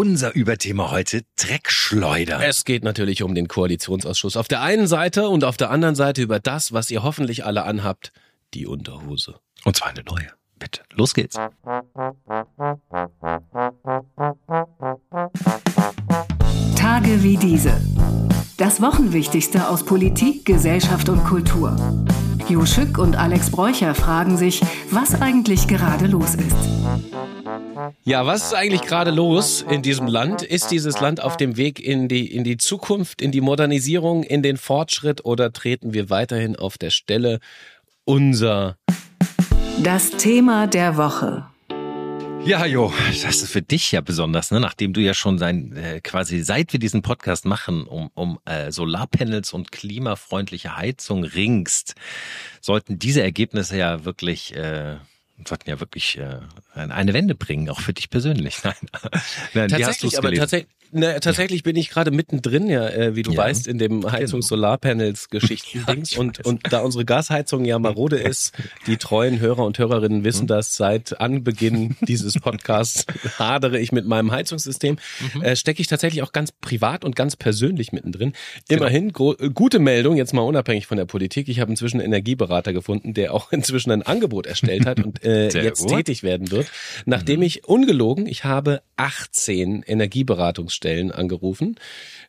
Unser Überthema heute Dreckschleuder. Es geht natürlich um den Koalitionsausschuss auf der einen Seite und auf der anderen Seite über das, was ihr hoffentlich alle anhabt, die Unterhose. Und zwar eine neue. Bitte, los geht's. Tage wie diese. Das Wochenwichtigste aus Politik, Gesellschaft und Kultur. Jo Schück und Alex Bräucher fragen sich, was eigentlich gerade los ist. Ja, was ist eigentlich gerade los in diesem Land? Ist dieses Land auf dem Weg in die, in die Zukunft, in die Modernisierung, in den Fortschritt oder treten wir weiterhin auf der Stelle? Unser Das Thema der Woche. Ja, Jo, das ist für dich ja besonders, ne? nachdem du ja schon sein, äh, quasi seit wir diesen Podcast machen, um, um äh, Solarpanels und klimafreundliche Heizung ringst, sollten diese Ergebnisse ja wirklich äh, sollten ja wirklich äh, eine Wende bringen, auch für dich persönlich. Nein, Nein tatsächlich, aber tatsächlich, Ne, tatsächlich bin ich gerade mittendrin, ja, äh, wie du ja. weißt, in dem genau. Heizungs-Solarpanels-Geschichten ja, und, und da unsere Gasheizung ja marode ist, die treuen Hörer und Hörerinnen wissen mhm. das, seit Anbeginn dieses Podcasts hadere ich mit meinem Heizungssystem, mhm. äh, stecke ich tatsächlich auch ganz privat und ganz persönlich mittendrin. Immerhin, genau. gute Meldung, jetzt mal unabhängig von der Politik, ich habe inzwischen einen Energieberater gefunden, der auch inzwischen ein Angebot erstellt hat und äh, jetzt gut. tätig werden wird, nachdem mhm. ich ungelogen, ich habe 18 Energieberatungs Stellen angerufen.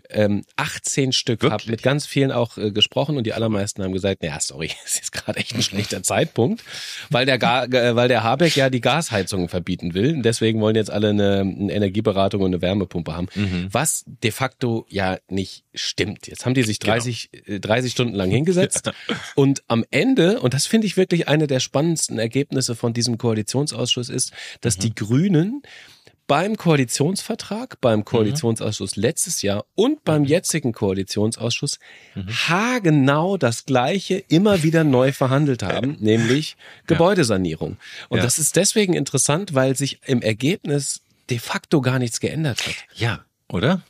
Ähm, 18 Stück, habe mit ganz vielen auch äh, gesprochen und die allermeisten haben gesagt, ja, sorry, es ist gerade echt ein schlechter Zeitpunkt, weil der, Ga äh, weil der Habeck ja die Gasheizungen verbieten will. Deswegen wollen jetzt alle eine, eine Energieberatung und eine Wärmepumpe haben, mhm. was de facto ja nicht stimmt. Jetzt haben die sich 30, genau. 30 äh, Stunden lang hingesetzt ja. und am Ende, und das finde ich wirklich eine der spannendsten Ergebnisse von diesem Koalitionsausschuss ist, dass mhm. die Grünen beim Koalitionsvertrag, beim mhm. Koalitionsausschuss mhm. letztes Jahr und beim mhm. jetzigen Koalitionsausschuss mhm. haargenau das Gleiche immer wieder neu verhandelt haben, nämlich Gebäudesanierung. Und ja. das ist deswegen interessant, weil sich im Ergebnis de facto gar nichts geändert hat. Ja, oder?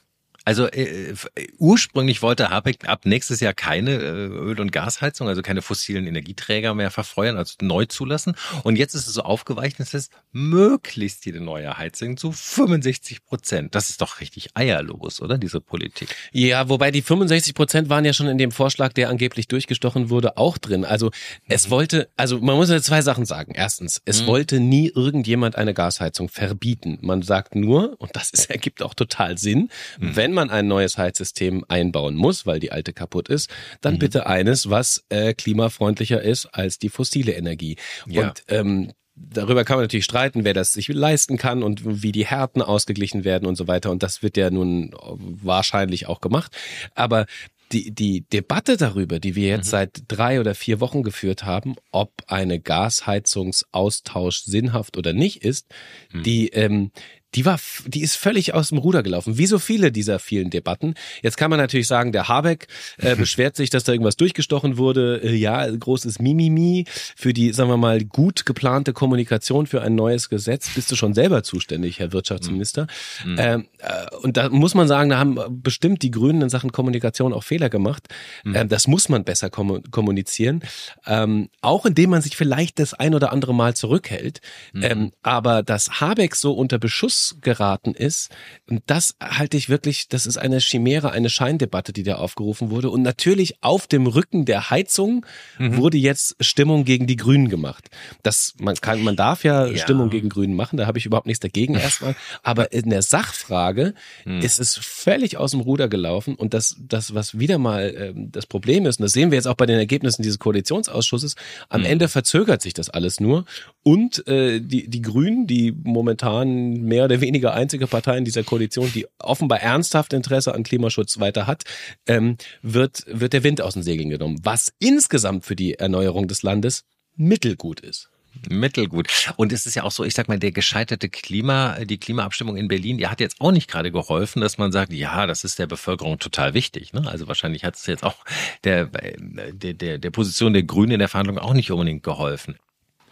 Also äh, ursprünglich wollte Habeck ab nächstes Jahr keine äh, Öl- und Gasheizung, also keine fossilen Energieträger mehr verfeuern, also neu zulassen. Und jetzt ist es so aufgeweicht, dass es möglichst jede neue Heizung zu 65 Prozent. Das ist doch richtig eierlos, oder diese Politik? Ja, wobei die 65 Prozent waren ja schon in dem Vorschlag, der angeblich durchgestochen wurde, auch drin. Also es mhm. wollte, also man muss ja zwei Sachen sagen. Erstens, es mhm. wollte nie irgendjemand eine Gasheizung verbieten. Man sagt nur, und das ist, ergibt auch total Sinn, mhm. wenn wenn man ein neues Heizsystem einbauen muss, weil die alte kaputt ist, dann mhm. bitte eines, was äh, klimafreundlicher ist als die fossile Energie. Ja. Und ähm, darüber kann man natürlich streiten, wer das sich leisten kann und wie die Härten ausgeglichen werden und so weiter. Und das wird ja nun wahrscheinlich auch gemacht. Aber die, die Debatte darüber, die wir jetzt mhm. seit drei oder vier Wochen geführt haben, ob eine Gasheizungsaustausch sinnhaft oder nicht ist, mhm. die, ähm, die war, die ist völlig aus dem Ruder gelaufen, wie so viele dieser vielen Debatten. Jetzt kann man natürlich sagen, der Habeck äh, beschwert sich, dass da irgendwas durchgestochen wurde. Äh, ja, großes Mimimi für die, sagen wir mal, gut geplante Kommunikation für ein neues Gesetz. Bist du schon selber zuständig, Herr Wirtschaftsminister? Mhm. Ähm, äh, und da muss man sagen, da haben bestimmt die Grünen in Sachen Kommunikation auch Fehler gemacht. Mhm. Ähm, das muss man besser kommunizieren, ähm, auch indem man sich vielleicht das ein oder andere Mal zurückhält. Mhm. Aber dass Habeck so unter Beschuss geraten ist. Und das halte ich wirklich, das ist eine Chimäre, eine Scheindebatte, die da aufgerufen wurde. Und natürlich auf dem Rücken der Heizung mhm. wurde jetzt Stimmung gegen die Grünen gemacht. Das, man kann, man darf ja, ja. Stimmung gegen Grünen machen, da habe ich überhaupt nichts dagegen erstmal. Aber in der Sachfrage mhm. ist es völlig aus dem Ruder gelaufen. Und das, das, was wieder mal äh, das Problem ist, und das sehen wir jetzt auch bei den Ergebnissen dieses Koalitionsausschusses, am mhm. Ende verzögert sich das alles nur. Und äh, die, die Grünen, die momentan mehr oder weniger einzige Partei in dieser Koalition, die offenbar ernsthaft Interesse an Klimaschutz weiter hat, ähm, wird, wird der Wind aus den Segeln genommen. Was insgesamt für die Erneuerung des Landes mittelgut ist. Mittelgut. Und es ist ja auch so, ich sag mal, der gescheiterte Klima, die Klimaabstimmung in Berlin, die hat jetzt auch nicht gerade geholfen, dass man sagt, ja, das ist der Bevölkerung total wichtig. Ne? Also wahrscheinlich hat es jetzt auch der, der, der, der Position der Grünen in der Verhandlung auch nicht unbedingt geholfen.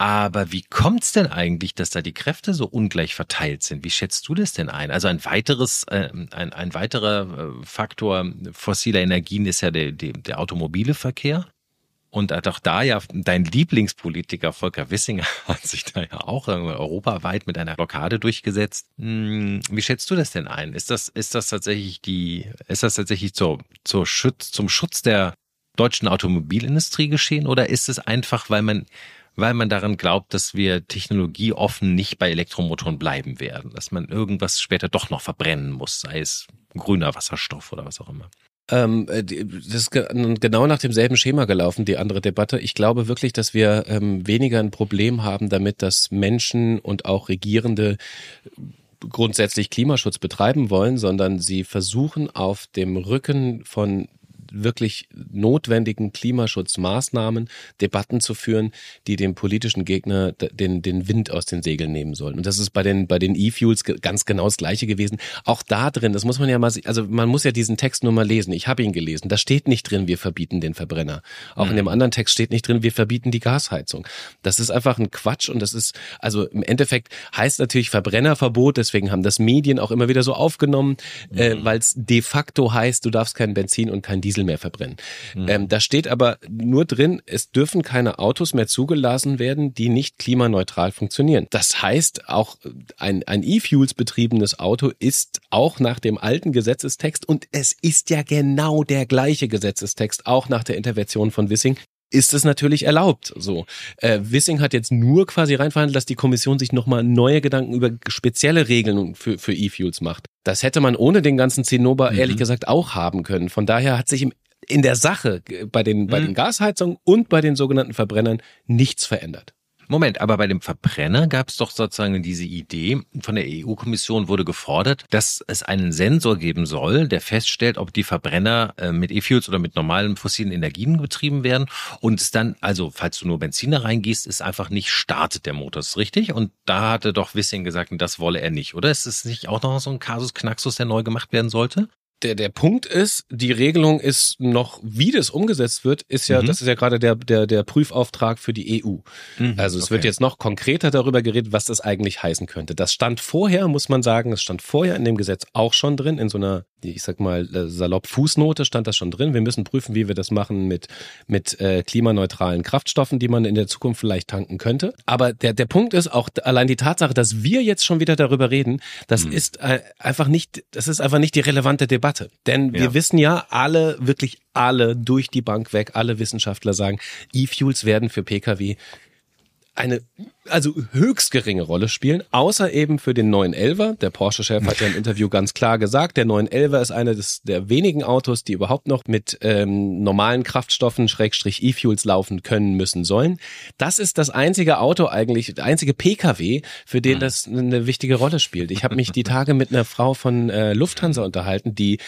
Aber wie kommt's denn eigentlich, dass da die Kräfte so ungleich verteilt sind? Wie schätzt du das denn ein? Also ein weiteres, äh, ein, ein weiterer äh, Faktor fossiler Energien ist ja der, der, der automobile Verkehr. Und auch da ja dein Lieblingspolitiker Volker Wissinger hat sich da ja auch europaweit mit einer Blockade durchgesetzt. Hm, wie schätzt du das denn ein? Ist das, ist das tatsächlich die, ist das tatsächlich zur, zur Schutz, zum Schutz der deutschen Automobilindustrie geschehen oder ist es einfach, weil man, weil man daran glaubt, dass wir technologieoffen nicht bei Elektromotoren bleiben werden, dass man irgendwas später doch noch verbrennen muss, sei es grüner Wasserstoff oder was auch immer? Ähm, äh, das ist genau nach demselben Schema gelaufen, die andere Debatte. Ich glaube wirklich, dass wir ähm, weniger ein Problem haben damit, dass Menschen und auch Regierende grundsätzlich Klimaschutz betreiben wollen, sondern sie versuchen auf dem Rücken von wirklich notwendigen Klimaschutzmaßnahmen Debatten zu führen, die dem politischen Gegner den, den Wind aus den Segeln nehmen sollen. Und das ist bei den, bei den E-Fuels ganz genau das Gleiche gewesen. Auch da drin, das muss man ja mal, also man muss ja diesen Text nur mal lesen. Ich habe ihn gelesen. Da steht nicht drin, wir verbieten den Verbrenner. Auch mhm. in dem anderen Text steht nicht drin, wir verbieten die Gasheizung. Das ist einfach ein Quatsch und das ist, also im Endeffekt heißt natürlich Verbrennerverbot, deswegen haben das Medien auch immer wieder so aufgenommen, äh, mhm. äh, weil es de facto heißt, du darfst kein Benzin und kein Diesel Diesel mehr verbrennen. Mhm. Ähm, da steht aber nur drin, es dürfen keine Autos mehr zugelassen werden, die nicht klimaneutral funktionieren. Das heißt, auch ein, ein E-Fuels betriebenes Auto ist auch nach dem alten Gesetzestext und es ist ja genau der gleiche Gesetzestext, auch nach der Intervention von Wissing, ist es natürlich erlaubt. So, äh, Wissing hat jetzt nur quasi reinverhandelt, dass die Kommission sich nochmal neue Gedanken über spezielle Regeln für für E-Fuels macht. Das hätte man ohne den ganzen Zinnober mhm. ehrlich gesagt auch haben können. Von daher hat sich im in der Sache bei den, bei mhm. den Gasheizungen und bei den sogenannten Verbrennern nichts verändert. Moment, aber bei dem Verbrenner gab es doch sozusagen diese Idee, von der EU-Kommission wurde gefordert, dass es einen Sensor geben soll, der feststellt, ob die Verbrenner äh, mit E-Fuels oder mit normalen fossilen Energien betrieben werden und es dann, also falls du nur Benzin da reingießt, ist einfach nicht startet der Motor, ist richtig? Und da hatte doch Wissing gesagt, das wolle er nicht, oder? Ist es nicht auch noch so ein Kasus Knaxus, der neu gemacht werden sollte? Der, der Punkt ist, die Regelung ist noch, wie das umgesetzt wird, ist ja, mhm. das ist ja gerade der, der, der Prüfauftrag für die EU. Mhm, also es okay. wird jetzt noch konkreter darüber geredet, was das eigentlich heißen könnte. Das stand vorher, muss man sagen, es stand vorher in dem Gesetz auch schon drin, in so einer, ich sag mal, äh, salopp Fußnote stand das schon drin. Wir müssen prüfen, wie wir das machen mit, mit äh, klimaneutralen Kraftstoffen, die man in der Zukunft vielleicht tanken könnte. Aber der, der Punkt ist auch allein die Tatsache, dass wir jetzt schon wieder darüber reden, das mhm. ist äh, einfach nicht, das ist einfach nicht die relevante Debatte. Debatte. Denn wir wissen ja alle, wirklich alle durch die Bank weg, alle Wissenschaftler sagen, E-Fuels werden für Pkw eine also höchst geringe Rolle spielen, außer eben für den 911er. Der Porsche-Chef hat ja im Interview ganz klar gesagt, der 911er ist einer des, der wenigen Autos, die überhaupt noch mit ähm, normalen Kraftstoffen, Schrägstrich E-Fuels laufen können, müssen, sollen. Das ist das einzige Auto eigentlich, der einzige Pkw, für den das eine wichtige Rolle spielt. Ich habe mich die Tage mit einer Frau von äh, Lufthansa unterhalten, die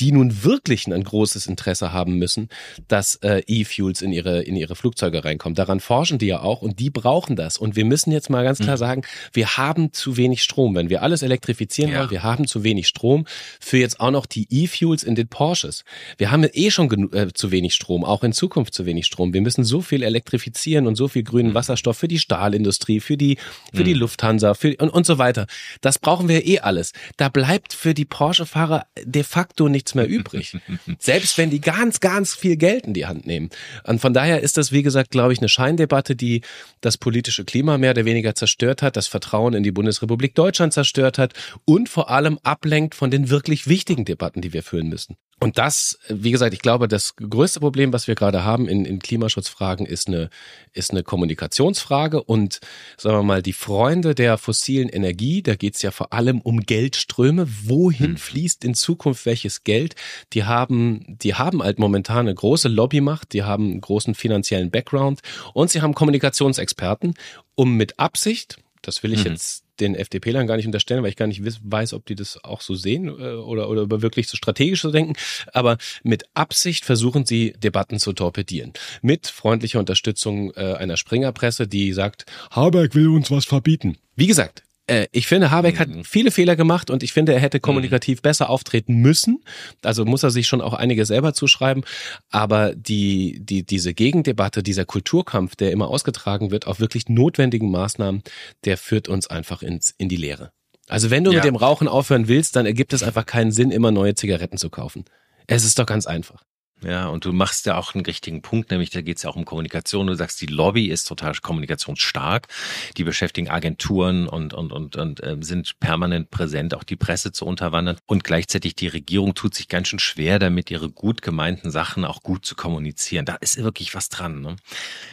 die nun wirklich ein großes Interesse haben müssen, dass äh, E-Fuels in ihre, in ihre Flugzeuge reinkommen. Daran forschen die ja auch und die brauchen das. Und wir müssen jetzt mal ganz klar mhm. sagen, wir haben zu wenig Strom. Wenn wir alles elektrifizieren ja. wollen, wir haben zu wenig Strom für jetzt auch noch die E-Fuels in den Porsches. Wir haben eh schon äh, zu wenig Strom, auch in Zukunft zu wenig Strom. Wir müssen so viel elektrifizieren und so viel grünen mhm. Wasserstoff für die Stahlindustrie, für die, für mhm. die Lufthansa für, und, und so weiter. Das brauchen wir eh alles. Da bleibt für die Porsche-Fahrer de facto nicht nichts mehr übrig. Selbst wenn die ganz, ganz viel Geld in die Hand nehmen. Und von daher ist das, wie gesagt, glaube ich, eine Scheindebatte, die das politische Klima mehr oder weniger zerstört hat, das Vertrauen in die Bundesrepublik Deutschland zerstört hat und vor allem ablenkt von den wirklich wichtigen Debatten, die wir führen müssen. Und das, wie gesagt, ich glaube, das größte Problem, was wir gerade haben in, in Klimaschutzfragen, ist eine, ist eine Kommunikationsfrage. Und sagen wir mal, die Freunde der fossilen Energie, da geht es ja vor allem um Geldströme. Wohin hm. fließt in Zukunft welches Geld? Die haben, die haben halt momentan eine große Lobbymacht, die haben einen großen finanziellen Background und sie haben Kommunikationsexperten, um mit Absicht, das will ich mhm. jetzt den FDP-Lern gar nicht unterstellen, weil ich gar nicht weiß, ob die das auch so sehen äh, oder, oder wirklich so strategisch so denken. Aber mit Absicht versuchen sie, Debatten zu torpedieren. Mit freundlicher Unterstützung äh, einer Springerpresse, die sagt, Habeck will uns was verbieten. Wie gesagt, äh, ich finde, Habeck hat mhm. viele Fehler gemacht und ich finde, er hätte kommunikativ besser auftreten müssen. Also muss er sich schon auch einige selber zuschreiben. Aber die, die, diese Gegendebatte, dieser Kulturkampf, der immer ausgetragen wird, auf wirklich notwendigen Maßnahmen, der führt uns einfach ins, in die Leere. Also wenn du ja. mit dem Rauchen aufhören willst, dann ergibt es einfach keinen Sinn, immer neue Zigaretten zu kaufen. Es ist doch ganz einfach. Ja, und du machst ja auch einen richtigen Punkt, nämlich da geht es ja auch um Kommunikation. Du sagst, die Lobby ist total kommunikationsstark. Die beschäftigen Agenturen und, und, und, und äh, sind permanent präsent, auch die Presse zu unterwandern. Und gleichzeitig die Regierung tut sich ganz schön schwer damit, ihre gut gemeinten Sachen auch gut zu kommunizieren. Da ist wirklich was dran. Ne?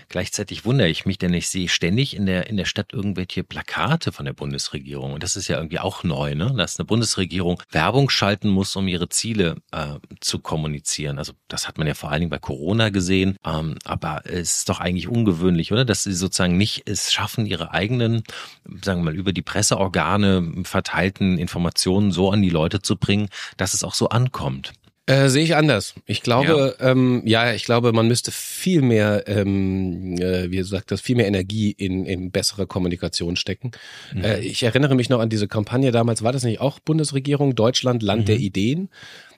Gleichzeitig wundere ich mich, denn ich sehe ständig in der, in der Stadt irgendwelche Plakate von der Bundesregierung. Und das ist ja irgendwie auch neu, ne? dass eine Bundesregierung Werbung schalten muss, um ihre Ziele äh, zu kommunizieren. Also das hat man ja vor allen Dingen bei Corona gesehen. Ähm, aber es ist doch eigentlich ungewöhnlich, oder? Dass sie sozusagen nicht es schaffen, ihre eigenen, sagen wir mal, über die Presseorgane verteilten Informationen so an die Leute zu bringen, dass es auch so ankommt. Äh, sehe ich anders. Ich glaube, ja. Ähm, ja, ich glaube, man müsste viel mehr, ähm, äh, wie gesagt, das viel mehr Energie in, in bessere Kommunikation stecken. Mhm. Äh, ich erinnere mich noch an diese Kampagne damals. War das nicht auch Bundesregierung Deutschland Land mhm. der Ideen?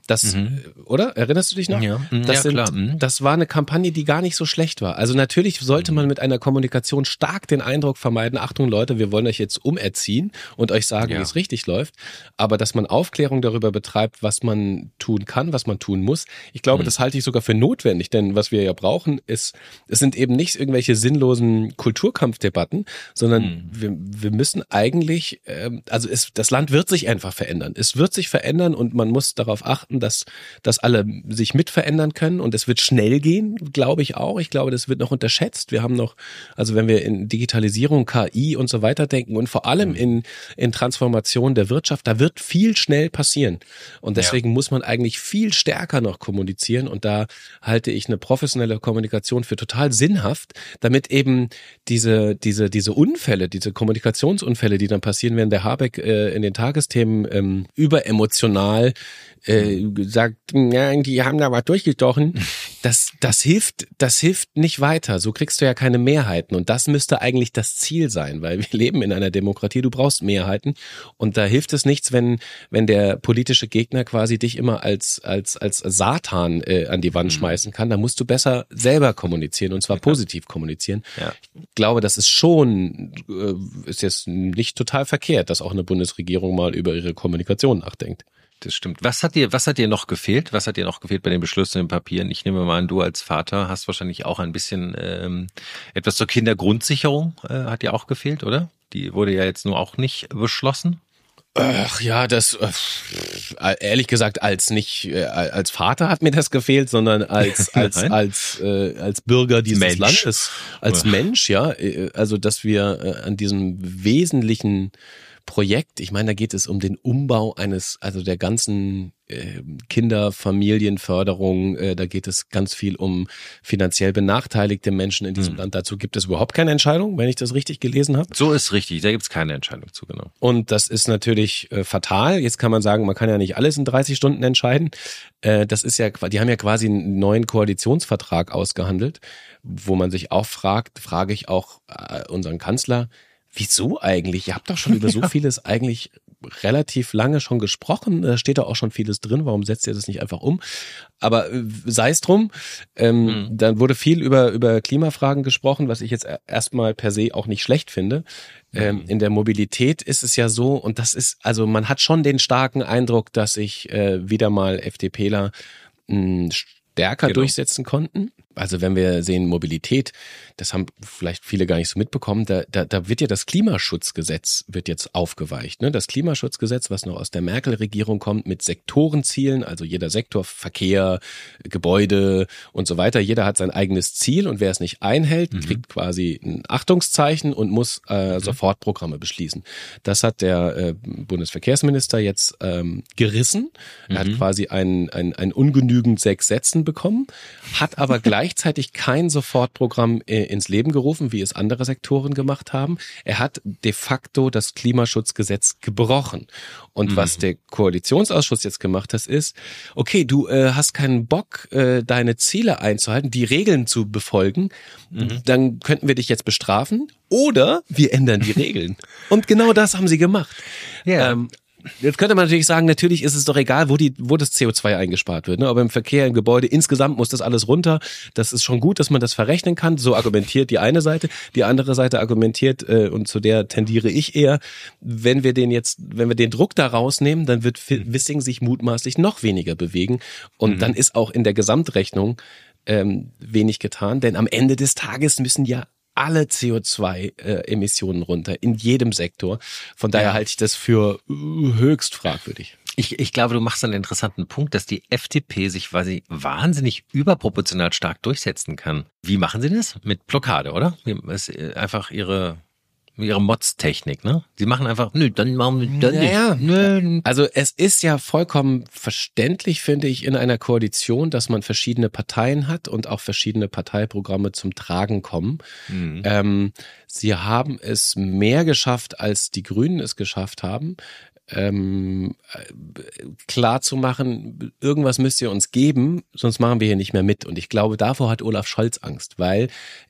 Das, mhm. oder? Erinnerst du dich noch? Ja, das, ja, sind, klar. Mhm. das war eine Kampagne, die gar nicht so schlecht war. Also natürlich sollte mhm. man mit einer Kommunikation stark den Eindruck vermeiden, Achtung Leute, wir wollen euch jetzt umerziehen und euch sagen, ja. wie es richtig läuft. Aber dass man Aufklärung darüber betreibt, was man tun kann, was man tun muss, ich glaube, mhm. das halte ich sogar für notwendig. Denn was wir ja brauchen, ist, es sind eben nicht irgendwelche sinnlosen Kulturkampfdebatten, sondern mhm. wir, wir müssen eigentlich, äh, also es, das Land wird sich einfach verändern. Es wird sich verändern und man muss darauf achten, erwarten, dass, dass alle sich mit verändern können und es wird schnell gehen, glaube ich auch. Ich glaube, das wird noch unterschätzt. Wir haben noch, also wenn wir in Digitalisierung, KI und so weiter denken und vor allem mhm. in, in Transformation der Wirtschaft, da wird viel schnell passieren. Und deswegen ja. muss man eigentlich viel stärker noch kommunizieren und da halte ich eine professionelle Kommunikation für total sinnhaft, damit eben diese, diese, diese Unfälle, diese Kommunikationsunfälle, die dann passieren, wenn der Habeck äh, in den Tagesthemen ähm, überemotional äh, sagt, ja, die haben da was durchgestochen. Das, das hilft, das hilft nicht weiter. So kriegst du ja keine Mehrheiten. Und das müsste eigentlich das Ziel sein, weil wir leben in einer Demokratie. Du brauchst Mehrheiten. Und da hilft es nichts, wenn, wenn der politische Gegner quasi dich immer als, als, als Satan äh, an die Wand mhm. schmeißen kann. Da musst du besser selber kommunizieren und zwar positiv kommunizieren. Ja. Ich glaube, das ist schon, äh, ist jetzt nicht total verkehrt, dass auch eine Bundesregierung mal über ihre Kommunikation nachdenkt das stimmt. Was hat dir, was hat dir noch gefehlt? Was hat dir noch gefehlt bei den Beschlüssen in den Papieren? Ich nehme mal an, du als Vater hast wahrscheinlich auch ein bisschen ähm, etwas zur Kindergrundsicherung äh, hat dir auch gefehlt, oder? Die wurde ja jetzt nur auch nicht beschlossen. Ach ja, das äh, ehrlich gesagt als nicht äh, als Vater hat mir das gefehlt, sondern als als als äh, als Bürger dieses Mensch. Landes, als Mensch, ja, äh, also dass wir äh, an diesem wesentlichen Projekt. Ich meine, da geht es um den Umbau eines, also der ganzen äh, Kinderfamilienförderung. Äh, da geht es ganz viel um finanziell benachteiligte Menschen in diesem mhm. Land. Dazu gibt es überhaupt keine Entscheidung, wenn ich das richtig gelesen habe. So ist richtig. Da gibt es keine Entscheidung zu, genau. Und das ist natürlich äh, fatal. Jetzt kann man sagen, man kann ja nicht alles in 30 Stunden entscheiden. Äh, das ist ja, die haben ja quasi einen neuen Koalitionsvertrag ausgehandelt, wo man sich auch fragt, frage ich auch äh, unseren Kanzler, Wieso eigentlich? Ihr habt doch schon über so vieles eigentlich relativ lange schon gesprochen. Da steht da auch schon vieles drin. Warum setzt ihr das nicht einfach um? Aber äh, sei es drum. Ähm, mhm. Dann wurde viel über, über Klimafragen gesprochen, was ich jetzt erstmal per se auch nicht schlecht finde. Ähm, mhm. in der Mobilität ist es ja so, und das ist, also man hat schon den starken Eindruck, dass sich äh, wieder mal FDPler mh, stärker genau. durchsetzen konnten. Also wenn wir sehen Mobilität, das haben vielleicht viele gar nicht so mitbekommen, da, da, da wird ja das Klimaschutzgesetz wird jetzt aufgeweicht. Ne? Das Klimaschutzgesetz, was noch aus der Merkel-Regierung kommt, mit Sektorenzielen, also jeder Sektor, Verkehr, Gebäude und so weiter, jeder hat sein eigenes Ziel und wer es nicht einhält, mhm. kriegt quasi ein Achtungszeichen und muss äh, mhm. sofort Programme beschließen. Das hat der äh, Bundesverkehrsminister jetzt ähm, gerissen. Er mhm. hat quasi ein, ein, ein ungenügend sechs Sätzen bekommen, hat aber gleichzeitig kein Sofortprogramm äh, ins Leben gerufen, wie es andere Sektoren gemacht haben. Er hat de facto das Klimaschutzgesetz gebrochen. Und mhm. was der Koalitionsausschuss jetzt gemacht hat, ist, okay, du äh, hast keinen Bock, äh, deine Ziele einzuhalten, die Regeln zu befolgen, mhm. dann könnten wir dich jetzt bestrafen oder wir ändern die Regeln. Und genau das haben sie gemacht. Ja. Ähm, Jetzt könnte man natürlich sagen, natürlich ist es doch egal, wo die, wo das CO2 eingespart wird. Ne? Aber im Verkehr, im Gebäude, insgesamt muss das alles runter. Das ist schon gut, dass man das verrechnen kann. So argumentiert die eine Seite. Die andere Seite argumentiert, äh, und zu der tendiere ich eher, wenn wir den jetzt, wenn wir den Druck da rausnehmen, dann wird Wissing sich mutmaßlich noch weniger bewegen. Und mhm. dann ist auch in der Gesamtrechnung ähm, wenig getan. Denn am Ende des Tages müssen ja alle CO2-Emissionen äh, runter in jedem Sektor. Von daher ja. halte ich das für äh, höchst fragwürdig. Ich, ich glaube, du machst einen interessanten Punkt, dass die FDP sich quasi wahnsinnig überproportional stark durchsetzen kann. Wie machen sie das? Mit Blockade, oder? Ist äh, einfach ihre ihre Mods-Technik, ne? Sie machen einfach, nö, dann machen wir dann naja. nicht. Nö. Also es ist ja vollkommen verständlich, finde ich, in einer Koalition, dass man verschiedene Parteien hat und auch verschiedene Parteiprogramme zum Tragen kommen. Mhm. Ähm, sie haben es mehr geschafft, als die Grünen es geschafft haben ähm, klar zu machen, irgendwas müsst ihr uns geben, sonst machen wir hier nicht mehr mit. Und ich glaube, davor hat Olaf Scholz Angst, weil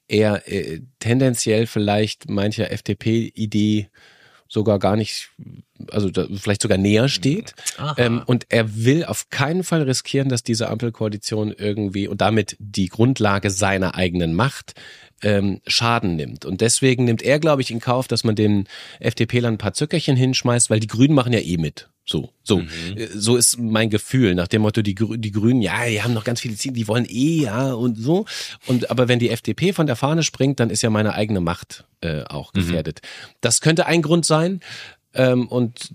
er äh, tendenziell vielleicht mancher FDP-Idee sogar gar nicht, also da, vielleicht sogar näher steht. Ähm, und er will auf keinen Fall riskieren, dass diese Ampelkoalition irgendwie und damit die Grundlage seiner eigenen Macht ähm, Schaden nimmt. Und deswegen nimmt er, glaube ich, in Kauf, dass man den FDP-Lern ein paar Zückerchen hinschmeißt, weil die Grünen machen ja eh mit. So, so, mhm. Äh, so ist mein Gefühl nach dem Motto, die, die Grünen, ja, die haben noch ganz viele Ziele, die wollen eh, ja, und so. Und aber wenn die FDP von der Fahne springt, dann ist ja meine eigene Macht äh, auch mhm. gefährdet. Mhm. Das könnte ein Grund sein. Ähm, und,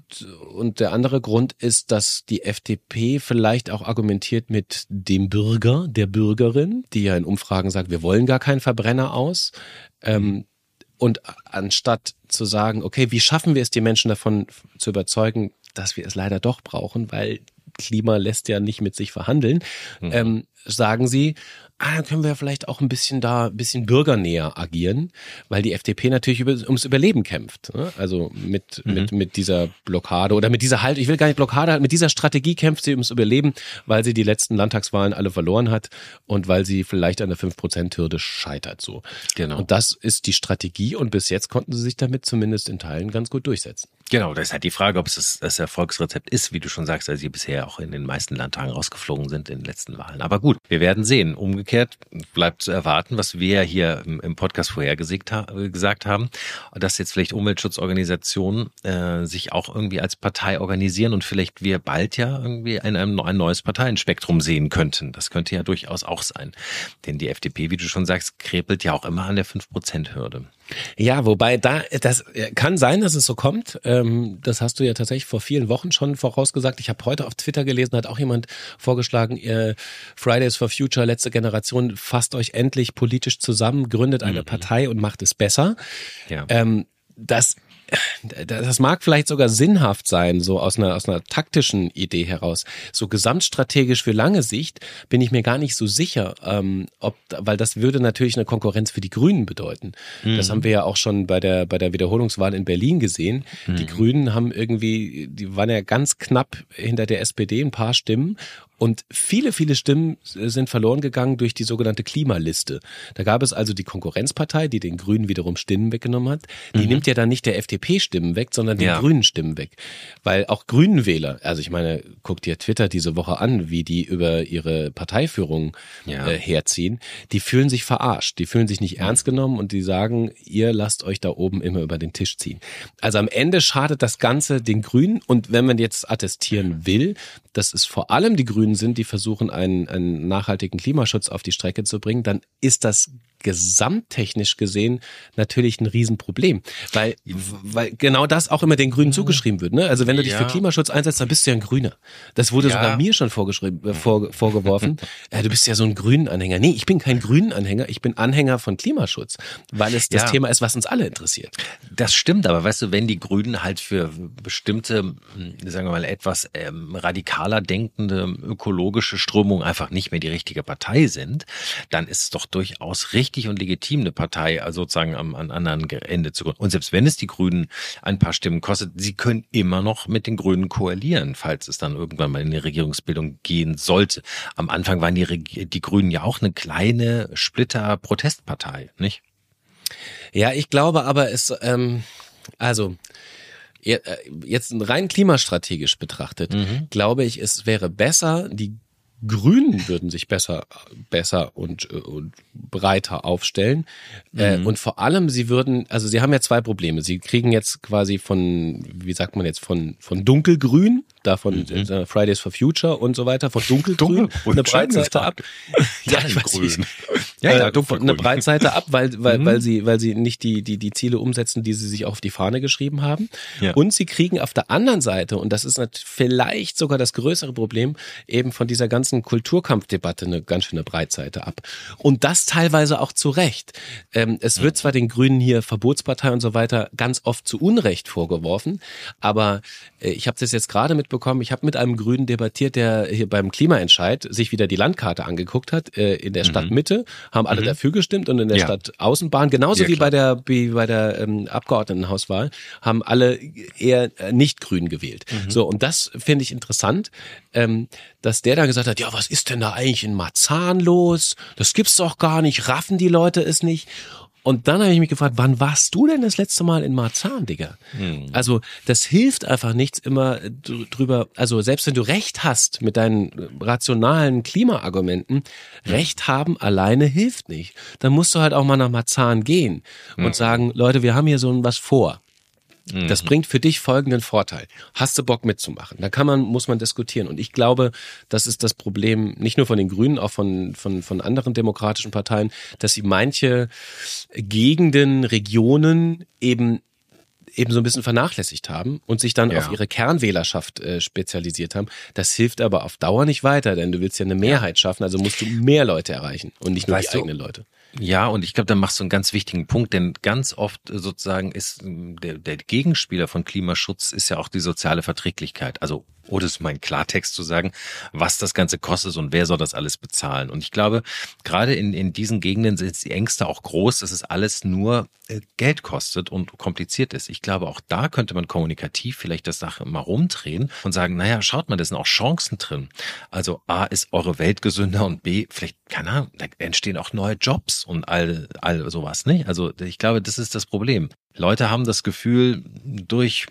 und der andere Grund ist, dass die FDP vielleicht auch argumentiert mit dem Bürger, der Bürgerin, die ja in Umfragen sagt, wir wollen gar keinen Verbrenner aus. Ähm, und anstatt zu sagen, okay, wie schaffen wir es, die Menschen davon zu überzeugen, dass wir es leider doch brauchen, weil Klima lässt ja nicht mit sich verhandeln, mhm. ähm, sagen sie, ah, dann können wir vielleicht auch ein bisschen da, ein bisschen bürgernäher agieren, weil die FDP natürlich über, ums Überleben kämpft. Ne? Also mit, mhm. mit, mit dieser Blockade oder mit dieser Halt, ich will gar nicht Blockade, mit dieser Strategie kämpft sie ums Überleben, weil sie die letzten Landtagswahlen alle verloren hat und weil sie vielleicht an der 5%-Hürde scheitert, so. Genau. Und das ist die Strategie und bis jetzt konnten sie sich damit zumindest in Teilen ganz gut durchsetzen. Genau, das ist halt die Frage, ob es das, das Erfolgsrezept ist, wie du schon sagst, als sie bisher auch in den meisten Landtagen rausgeflogen sind in den letzten Wahlen. Aber gut, wir werden sehen. Umgekehrt bleibt zu erwarten, was wir ja hier im, Podcast vorher gesagt haben, dass jetzt vielleicht Umweltschutzorganisationen äh, sich auch irgendwie als Partei organisieren und vielleicht wir bald ja irgendwie ein, ein neues Parteienspektrum sehen könnten. Das könnte ja durchaus auch sein. Denn die FDP, wie du schon sagst, krepelt ja auch immer an der 5%-Hürde. Ja, wobei da, das kann sein, dass es so kommt. Ähm, das hast du ja tatsächlich vor vielen Wochen schon vorausgesagt. Ich habe heute auf Twitter gelesen, hat auch jemand vorgeschlagen, ihr Fridays for Future, letzte Generation, fasst euch endlich politisch zusammen, gründet eine mhm. Partei und macht es besser. Ja. Ähm, das das mag vielleicht sogar sinnhaft sein, so aus einer, aus einer taktischen Idee heraus. So gesamtstrategisch für lange Sicht bin ich mir gar nicht so sicher, ähm, ob, weil das würde natürlich eine Konkurrenz für die Grünen bedeuten. Mhm. Das haben wir ja auch schon bei der, bei der Wiederholungswahl in Berlin gesehen. Mhm. Die Grünen haben irgendwie, die waren ja ganz knapp hinter der SPD ein paar Stimmen und viele, viele Stimmen sind verloren gegangen durch die sogenannte Klimaliste. Da gab es also die Konkurrenzpartei, die den Grünen wiederum Stimmen weggenommen hat. Die mhm. nimmt ja dann nicht der FDP Stimmen weg, sondern den ja. Grünen Stimmen weg. Weil auch Grünen Wähler, also ich meine, guckt dir Twitter diese Woche an, wie die über ihre Parteiführung ja. äh, herziehen. Die fühlen sich verarscht, die fühlen sich nicht ernst genommen und die sagen, ihr lasst euch da oben immer über den Tisch ziehen. Also am Ende schadet das Ganze den Grünen und wenn man jetzt attestieren will, dass es vor allem die Grünen sind, die versuchen, einen, einen nachhaltigen Klimaschutz auf die Strecke zu bringen, dann ist das gesamttechnisch gesehen natürlich ein Riesenproblem, weil, weil genau das auch immer den Grünen zugeschrieben wird. Ne? Also wenn du dich ja. für Klimaschutz einsetzt, dann bist du ja ein Grüner. Das wurde ja. sogar mir schon vorgeschrieben, äh, vor, vorgeworfen. äh, du bist ja so ein Grünen-Anhänger. Nee, ich bin kein Grünen-Anhänger, ich bin Anhänger von Klimaschutz, weil es das ja. Thema ist, was uns alle interessiert. Das stimmt, aber weißt du, wenn die Grünen halt für bestimmte, hm, sagen wir mal, etwas ähm, radikaler denkende ökologische Strömungen einfach nicht mehr die richtige Partei sind, dann ist es doch durchaus richtig, richtig und legitim, eine Partei also sozusagen am, am anderen Ende zu gründen. Und selbst wenn es die Grünen ein paar Stimmen kostet, sie können immer noch mit den Grünen koalieren, falls es dann irgendwann mal in die Regierungsbildung gehen sollte. Am Anfang waren die, die Grünen ja auch eine kleine Splitter-Protestpartei, nicht? Ja, ich glaube aber, es, ähm, also äh, jetzt rein klimastrategisch betrachtet, mhm. glaube ich, es wäre besser, die Grünen würden sich besser, besser und, und breiter aufstellen. Äh, mhm. und vor allem, sie würden, also sie haben ja zwei Probleme. Sie kriegen jetzt quasi von, wie sagt man jetzt, von, von dunkelgrün, davon mhm. äh, Fridays for Future und so weiter, von dunkelgrün, Dunkel, eine Breitseite ab. ja, ich weiß nicht. Ja, ja, äh, eine Breitseite ab, weil, weil, mhm. weil sie, weil sie nicht die, die, die Ziele umsetzen, die sie sich auf die Fahne geschrieben haben. Ja. Und sie kriegen auf der anderen Seite, und das ist vielleicht sogar das größere Problem, eben von dieser ganzen Kulturkampfdebatte eine ganz schöne Breitseite ab. Und das teilweise auch zu Recht. Ähm, es wird zwar den Grünen hier Verbotspartei und so weiter ganz oft zu Unrecht vorgeworfen, aber äh, ich habe das jetzt gerade mitbekommen, ich habe mit einem Grünen debattiert, der hier beim Klimaentscheid sich wieder die Landkarte angeguckt hat, äh, in der mhm. Stadtmitte, haben alle mhm. dafür gestimmt und in der ja. Stadt Außenbahn, genauso ja, wie bei der, wie bei der ähm, Abgeordnetenhauswahl, haben alle eher äh, nicht grün gewählt. Mhm. So, und das finde ich interessant, ähm, dass der dann gesagt hat, ja, was ist denn da eigentlich in Marzahn los? Das gibt's doch gar nicht, raffen die Leute es nicht. Und dann habe ich mich gefragt, wann warst du denn das letzte Mal in Marzahn, Digga? Hm. Also das hilft einfach nichts immer drüber, also selbst wenn du recht hast mit deinen rationalen Klimaargumenten, hm. recht haben alleine hilft nicht. Dann musst du halt auch mal nach Marzahn gehen hm. und sagen, Leute, wir haben hier so was vor. Das mhm. bringt für dich folgenden Vorteil. Hast du Bock mitzumachen? Da kann man, muss man diskutieren. Und ich glaube, das ist das Problem nicht nur von den Grünen, auch von, von, von anderen demokratischen Parteien, dass sie manche Gegenden, Regionen eben eben so ein bisschen vernachlässigt haben und sich dann ja. auf ihre Kernwählerschaft äh, spezialisiert haben. Das hilft aber auf Dauer nicht weiter, denn du willst ja eine Mehrheit schaffen, also musst du mehr Leute erreichen und nicht nur weißt die eigenen Leute. Ja, und ich glaube, da machst du einen ganz wichtigen Punkt, denn ganz oft äh, sozusagen ist äh, der, der Gegenspieler von Klimaschutz ist ja auch die soziale Verträglichkeit. Also oder ist mein Klartext zu sagen, was das Ganze kostet und wer soll das alles bezahlen. Und ich glaube, gerade in, in diesen Gegenden sind die Ängste auch groß, dass es alles nur äh, Geld kostet und kompliziert ist. Ich glaube, auch da könnte man kommunikativ vielleicht das Sache mal rumdrehen und sagen, naja, schaut mal, da sind auch Chancen drin. Also A, ist eure Welt gesünder und B, vielleicht, keine Ahnung, da entstehen auch neue Jobs und all, all sowas, ne? Also ich glaube, das ist das Problem. Leute haben das Gefühl, durch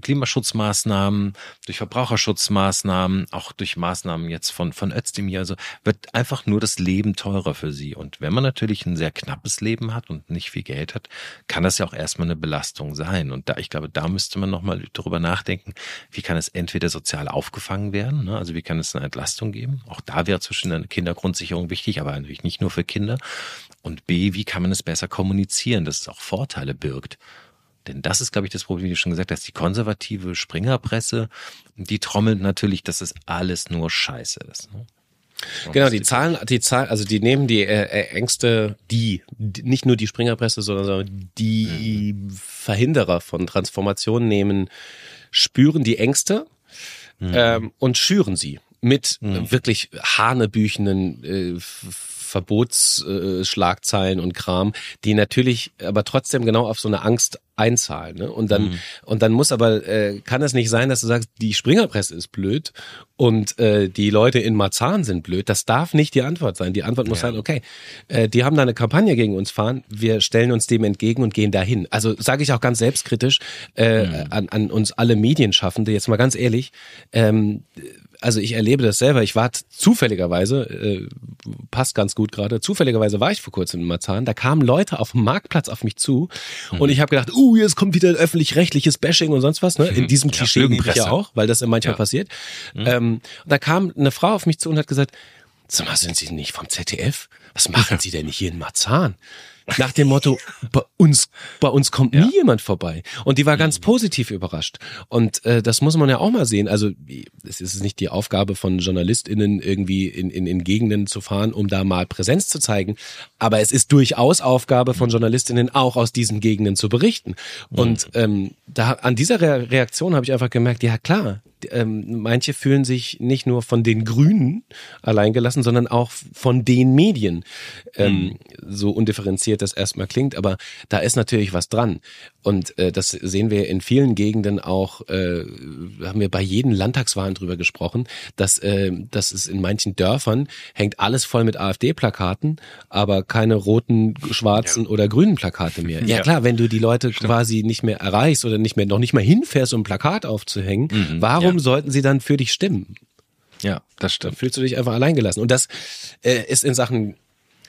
Klimaschutzmaßnahmen, durch Verbraucherschutzmaßnahmen, auch durch Maßnahmen jetzt von, von Özdemir, also wird einfach nur das Leben teurer für sie. Und wenn man natürlich ein sehr knappes Leben hat und nicht viel Geld hat, kann das ja auch erstmal eine Belastung sein. Und da, ich glaube, da müsste man nochmal drüber nachdenken, wie kann es entweder sozial aufgefangen werden, ne? also wie kann es eine Entlastung geben? Auch da wäre zwischen eine Kindergrundsicherung wichtig, aber natürlich nicht nur für Kinder. Und B, wie kann man es besser kommunizieren, dass es auch Vorteile birgt? Denn das ist, glaube ich, das Problem, wie du schon gesagt hast, die konservative Springerpresse, die trommelt natürlich, dass es alles nur Scheiße ist. Ne? Genau, die Zahlen, die Zahlen, also die nehmen die äh, äh, Ängste, die, die, nicht nur die Springerpresse, sondern die mhm. Verhinderer von Transformationen nehmen, spüren die Ängste mhm. ähm, und schüren sie mit mhm. wirklich hanebüchenden äh, Verbotsschlagzeilen äh, und Kram, die natürlich aber trotzdem genau auf so eine Angst einzahlen. Ne? Und dann mhm. und dann muss aber äh, kann es nicht sein, dass du sagst, die Springerpresse ist blöd und äh, die Leute in Marzahn sind blöd. Das darf nicht die Antwort sein. Die Antwort muss ja. sein, okay, äh, die haben da eine Kampagne gegen uns fahren, wir stellen uns dem entgegen und gehen dahin. Also sage ich auch ganz selbstkritisch äh, mhm. an, an uns alle Medienschaffende jetzt mal ganz ehrlich. Ähm, also ich erlebe das selber. Ich war zufälligerweise, äh, passt ganz gut gerade, zufälligerweise war ich vor kurzem in Marzahn. Da kamen Leute auf dem Marktplatz auf mich zu mhm. und ich habe gedacht, uh, jetzt kommt wieder öffentlich-rechtliches Bashing und sonst was. Ne? In diesem ja, Klischee lebe ich ja auch, weil das manchmal ja. passiert. Mhm. Ähm, da kam eine Frau auf mich zu und hat gesagt, sag mal, sind Sie nicht vom ZDF? Was machen Sie denn hier in Marzahn? Nach dem Motto, bei uns, bei uns kommt ja. nie jemand vorbei. Und die war ganz mhm. positiv überrascht. Und äh, das muss man ja auch mal sehen. Also es ist nicht die Aufgabe von JournalistInnen, irgendwie in, in, in Gegenden zu fahren, um da mal Präsenz zu zeigen. Aber es ist durchaus Aufgabe von JournalistInnen, auch aus diesen Gegenden zu berichten. Und mhm. ähm, da an dieser Re Reaktion habe ich einfach gemerkt, ja klar, ähm, manche fühlen sich nicht nur von den Grünen alleingelassen, sondern auch von den Medien. Ähm, mhm. So undifferenziert das erstmal klingt, aber da ist natürlich was dran. Und äh, das sehen wir in vielen Gegenden auch, äh, haben wir bei jeden Landtagswahlen drüber gesprochen, dass, äh, dass es in manchen Dörfern hängt alles voll mit AfD-Plakaten, aber keine roten, schwarzen ja. oder grünen Plakate mehr. Ja, ja, klar, wenn du die Leute Stimmt. quasi nicht mehr erreichst oder nicht mehr, noch nicht mal hinfährst, um ein Plakat aufzuhängen, mhm, warum ja. Sollten sie dann für dich stimmen? Ja, das stimmt. Dann fühlst du dich einfach alleingelassen. Und das äh, ist in Sachen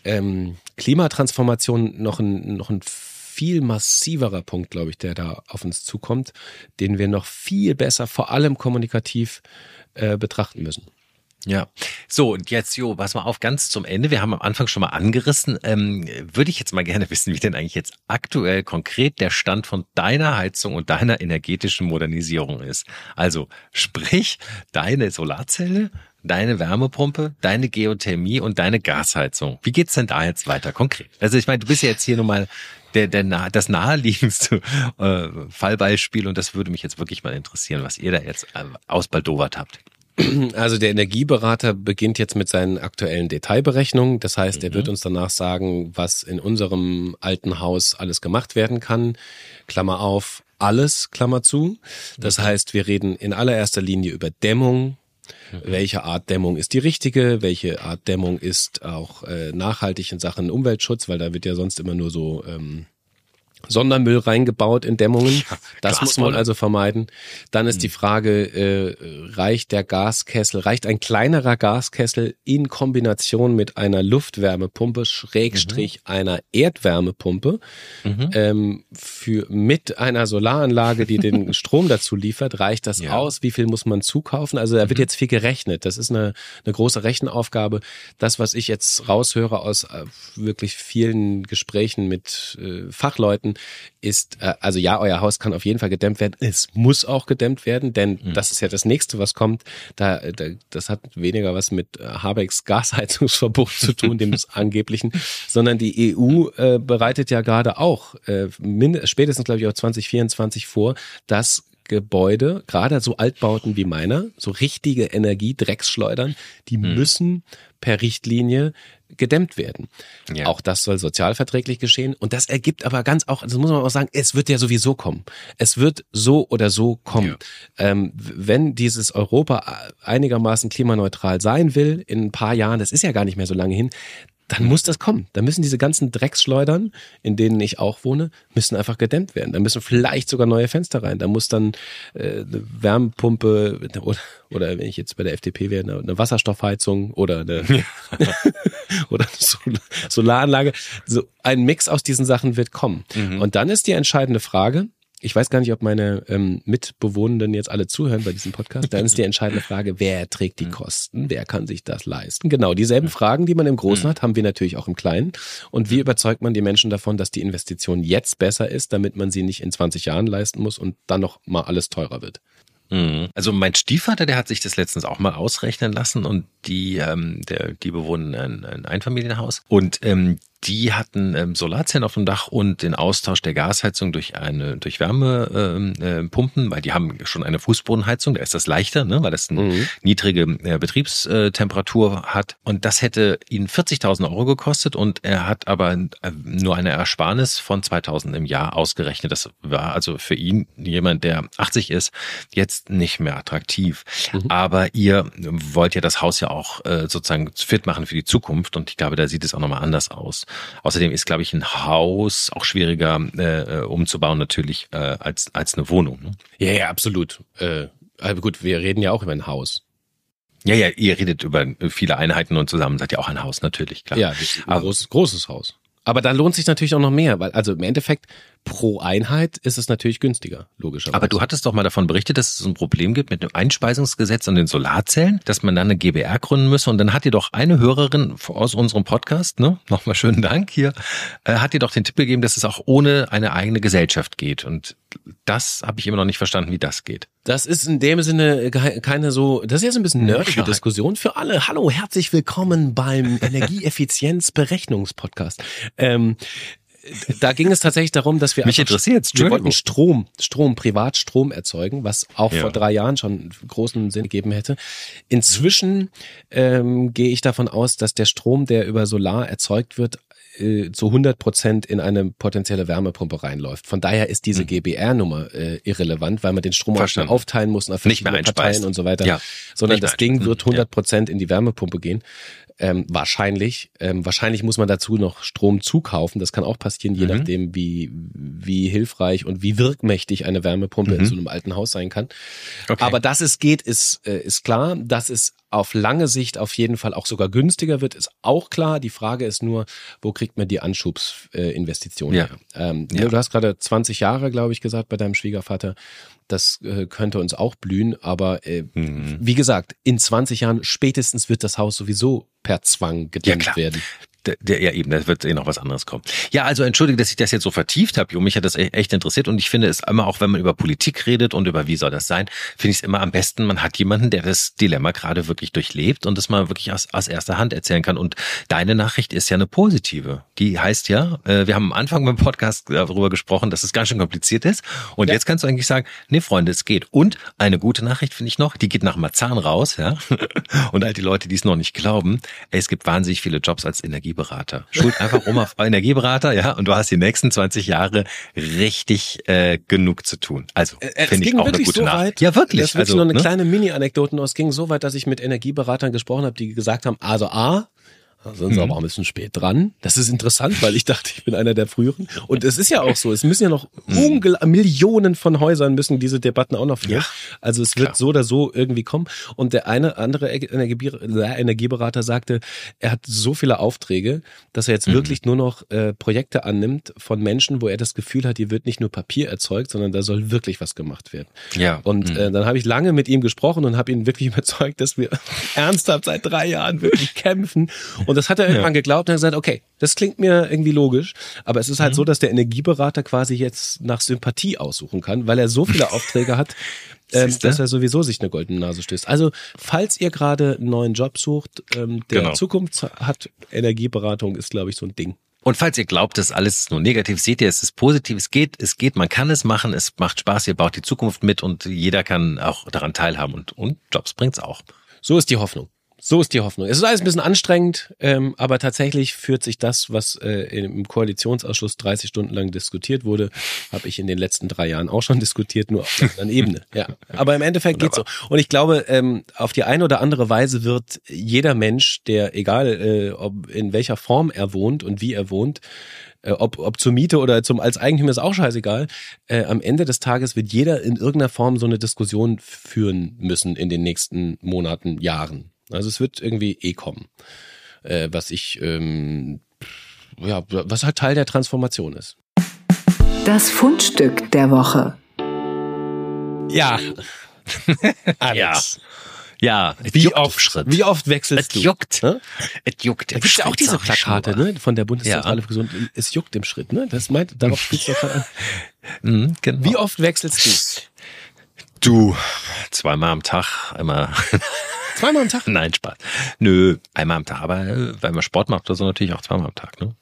ähm, Klimatransformation noch ein, noch ein viel massiverer Punkt, glaube ich, der da auf uns zukommt, den wir noch viel besser, vor allem kommunikativ, äh, betrachten müssen. Ja, so und jetzt, Jo, pass mal auf, ganz zum Ende. Wir haben am Anfang schon mal angerissen. Ähm, würde ich jetzt mal gerne wissen, wie denn eigentlich jetzt aktuell konkret der Stand von deiner Heizung und deiner energetischen Modernisierung ist. Also sprich, deine Solarzelle, deine Wärmepumpe, deine Geothermie und deine Gasheizung. Wie geht's denn da jetzt weiter konkret? Also ich meine, du bist ja jetzt hier nun mal der, der das naheliegendste äh, Fallbeispiel und das würde mich jetzt wirklich mal interessieren, was ihr da jetzt äh, ausbaldowert habt. Also der Energieberater beginnt jetzt mit seinen aktuellen Detailberechnungen. Das heißt, mhm. er wird uns danach sagen, was in unserem alten Haus alles gemacht werden kann. Klammer auf, alles, Klammer zu. Das mhm. heißt, wir reden in allererster Linie über Dämmung. Mhm. Welche Art Dämmung ist die richtige? Welche Art Dämmung ist auch äh, nachhaltig in Sachen Umweltschutz? Weil da wird ja sonst immer nur so ähm, Sondermüll reingebaut in Dämmungen. Das muss man also vermeiden. Dann ist die hm. Frage, äh, reicht der Gaskessel, reicht ein kleinerer Gaskessel in Kombination mit einer Luftwärmepumpe, Schrägstrich mhm. einer Erdwärmepumpe, mhm. ähm, für, mit einer Solaranlage, die den Strom dazu liefert, reicht das ja. aus? Wie viel muss man zukaufen? Also da wird mhm. jetzt viel gerechnet. Das ist eine, eine große Rechenaufgabe. Das, was ich jetzt raushöre aus äh, wirklich vielen Gesprächen mit äh, Fachleuten, ist, äh, also ja, euer Haus kann auf jeden Fall gedämmt werden. Es muss auch gedämmt werden, denn mhm. das ist ja das nächste, was kommt. Da, da, das hat weniger was mit äh, Habecks Gasheizungsverbot zu tun, dem angeblichen, sondern die EU äh, bereitet ja gerade auch äh, spätestens, glaube ich, auch 2024 vor, dass Gebäude, gerade so Altbauten wie meiner, so richtige Energiedrecksschleudern, die mhm. müssen per Richtlinie gedämmt werden. Ja. Auch das soll sozialverträglich geschehen. Und das ergibt aber ganz auch, das muss man auch sagen, es wird ja sowieso kommen. Es wird so oder so kommen. Ja. Ähm, wenn dieses Europa einigermaßen klimaneutral sein will, in ein paar Jahren, das ist ja gar nicht mehr so lange hin, dann muss das kommen. Da müssen diese ganzen Drecksschleudern, in denen ich auch wohne, müssen einfach gedämmt werden. Da müssen vielleicht sogar neue Fenster rein. Da muss dann äh, eine Wärmepumpe oder, oder wenn ich jetzt bei der FDP wäre, eine Wasserstoffheizung oder eine, oder eine Solaranlage. So ein Mix aus diesen Sachen wird kommen. Mhm. Und dann ist die entscheidende Frage, ich weiß gar nicht, ob meine ähm, Mitbewohnenden jetzt alle zuhören bei diesem Podcast. Dann ist die entscheidende Frage, wer trägt die Kosten? Wer kann sich das leisten? Genau, dieselben Fragen, die man im Großen hat, haben wir natürlich auch im Kleinen. Und wie überzeugt man die Menschen davon, dass die Investition jetzt besser ist, damit man sie nicht in 20 Jahren leisten muss und dann noch mal alles teurer wird? Mhm. Also mein Stiefvater, der hat sich das letztens auch mal ausrechnen lassen und die, ähm, der, die bewohnen ein, ein Einfamilienhaus und ähm, die hatten ähm, Solarzellen auf dem Dach und den Austausch der Gasheizung durch eine durch Wärmepumpen, ähm, äh, weil die haben schon eine Fußbodenheizung, da ist das leichter, ne, weil das eine mhm. niedrige äh, Betriebstemperatur hat. Und das hätte ihn 40.000 Euro gekostet und er hat aber äh, nur eine Ersparnis von 2.000 im Jahr ausgerechnet. Das war also für ihn jemand, der 80 ist, jetzt nicht mehr attraktiv. Mhm. Aber ihr wollt ja das Haus ja auch äh, sozusagen fit machen für die Zukunft und ich glaube, da sieht es auch nochmal anders aus. Außerdem ist, glaube ich, ein Haus auch schwieriger äh, umzubauen natürlich äh, als, als eine Wohnung. Ne? Ja, ja, absolut. Äh, aber gut, wir reden ja auch über ein Haus. Ja, ja, ihr redet über viele Einheiten und zusammen seid ihr auch ein Haus, natürlich, klar. Ja, ein großes, großes Haus. Aber da lohnt sich natürlich auch noch mehr, weil also im Endeffekt pro Einheit ist es natürlich günstiger, logischerweise. Aber du hattest doch mal davon berichtet, dass es ein Problem gibt mit dem Einspeisungsgesetz und den Solarzellen, dass man dann eine GBR gründen müsse. Und dann hat dir doch eine Hörerin aus unserem Podcast, ne, nochmal schönen Dank hier, äh, hat dir doch den Tipp gegeben, dass es auch ohne eine eigene Gesellschaft geht. Und das habe ich immer noch nicht verstanden, wie das geht. Das ist in dem Sinne keine so, das ist jetzt ein bisschen nerdige ja. Diskussion für alle. Hallo, herzlich willkommen beim Energieeffizienz-Berechnungspodcast. Ähm, da ging es tatsächlich darum, dass wir Mich interessiert, wir wollten Strom, Strom, Privatstrom erzeugen, was auch Ja. vor drei Jahren schon großen Sinn gegeben hätte. Inzwischen ähm, gehe ich davon aus, dass der Strom, der über Solar erzeugt wird, äh, zu 100 Prozent in eine potenzielle Wärmepumpe reinläuft. Von daher ist diese GBR-Nummer äh, irrelevant, weil man den Strom auch Verstanden. schnell aufteilen muss nach Nicht mehr verschiedene Parteien und so weiter. Ja. Sondern das Ding wird 100 Prozent in die Wärmepumpe gehen. Ähm, wahrscheinlich. Ähm, wahrscheinlich muss man dazu noch Strom zukaufen. Das kann auch passieren, je Mhm. nachdem, wie, wie hilfreich und wie wirkmächtig eine Wärmepumpe in so einem alten Haus sein kann. Mhm. Okay. Aber dass es geht, ist, äh, ist klar. Dass es auf lange Sicht auf jeden Fall auch sogar günstiger wird, ist auch klar. Die Frage ist nur, wo kriegt man die Anschubsinvestitionen äh, Ja. her? Ähm, Ja. Du hast gerade 20 Jahre, glaube ich, gesagt bei deinem Schwiegervater. Das äh, könnte uns auch blühen, aber äh, Mhm. wie gesagt, in 20 Jahren spätestens wird das Haus sowieso per Zwang gedämmt klar. werden. Der, der, ja, eben, da wird eh noch was anderes kommen. Ja, also entschuldige, dass ich das jetzt so vertieft habe, Jo. Mich hat das e- echt interessiert und ich finde es immer, auch wenn man über Politik redet und über wie soll das sein, finde ich es immer am besten, man hat jemanden, der das Dilemma gerade wirklich durchlebt und das mal wirklich aus, aus erster Hand erzählen kann. Und deine Nachricht ist ja eine positive. Die heißt ja, äh, wir haben am Anfang beim Podcast darüber gesprochen, dass es ganz schön kompliziert ist. Und Ja. jetzt kannst du eigentlich sagen, nee, Freunde, es geht. Und eine gute Nachricht finde ich noch, die geht nach Marzahn raus, ja. Und all die Leute, die es noch nicht glauben, ey, es gibt wahnsinnig viele Jobs als Energieberater. Schuld einfach um auf Energieberater, ja, und du hast die nächsten 20 Jahre richtig äh, genug zu tun. Also Äh, Es finde ich auch eine gute so Nachricht. weit. Ja, wirklich. Das ist wirklich also, nur eine ne? kleine Mini-Anekdote. Es ging so weit, dass ich mit Energieberatern gesprochen habe, die gesagt haben, also A, da sind sie Mhm. aber auch ein bisschen spät dran. Das ist interessant, weil ich dachte, ich bin einer der früheren. Und es ist ja auch so. Es müssen ja noch Mhm. Millionen von Häusern müssen diese Debatten auch noch führen. Ja, also es wird klar. so oder so irgendwie kommen. Und der eine andere äh, Energieberater sagte, er hat so viele Aufträge, dass er jetzt Mhm. wirklich nur noch äh, Projekte annimmt von Menschen, wo er das Gefühl hat, hier wird nicht nur Papier erzeugt, sondern da soll wirklich was gemacht werden. Ja. Und Mhm. äh, dann habe ich lange mit ihm gesprochen und habe ihn wirklich überzeugt, dass wir ernsthaft seit drei Jahren wirklich kämpfen. Und das hat er irgendwann geglaubt und hat gesagt, okay, das klingt mir irgendwie logisch, aber es ist halt Mhm. so, dass der Energieberater quasi jetzt nach Sympathie aussuchen kann, weil er so viele Aufträge hat, ähm, dass er sowieso sich eine goldene Nase stößt. Also, falls ihr gerade einen neuen Job sucht, ähm, der Genau. Zukunft hat, Energieberatung ist, glaube ich, so ein Ding. Und falls ihr glaubt, das alles ist nur negativ, seht ihr, es ist positiv, es geht, es geht, man kann es machen, es macht Spaß, ihr baut die Zukunft mit und jeder kann auch daran teilhaben und, und Jobs bringt's auch. So ist die Hoffnung. So ist die Hoffnung. Es ist alles ein bisschen anstrengend, ähm, aber tatsächlich führt sich das, was äh, im Koalitionsausschuss 30 Stunden lang diskutiert wurde, habe ich in den letzten drei Jahren auch schon diskutiert, nur auf einer anderen Ebene. Ja, aber im Endeffekt geht's so. Und ich glaube, ähm, auf die eine oder andere Weise wird jeder Mensch, der egal, äh, ob in welcher Form er wohnt und wie er wohnt, äh, ob, ob zur Miete oder zum als Eigentümer ist auch scheißegal. Äh, am Ende des Tages wird jeder in irgendeiner Form so eine Diskussion führen müssen in den nächsten Monaten, Jahren. Also es wird irgendwie eh kommen. Äh, was ich, ähm, ja, was halt Teil der Transformation ist. Das Fundstück der Woche. Ja. Ja. Ja, es Wie oft, wie oft wechselst es du? juckt. Ne? Es juckt. Da gibt's ja auch diese Plakate ne, von der Bundeszentrale Ja. für Gesundheit. Es juckt im Schritt, ne? Das meint, darauf spielst du an. Mhm, genau. Wie oft wechselst du? Du, zweimal am Tag, einmal, Zweimal am Tag. nein, Spaß. Nö, einmal am Tag, aber äh, wenn man Sport macht oder so, natürlich auch zweimal am Tag, ne?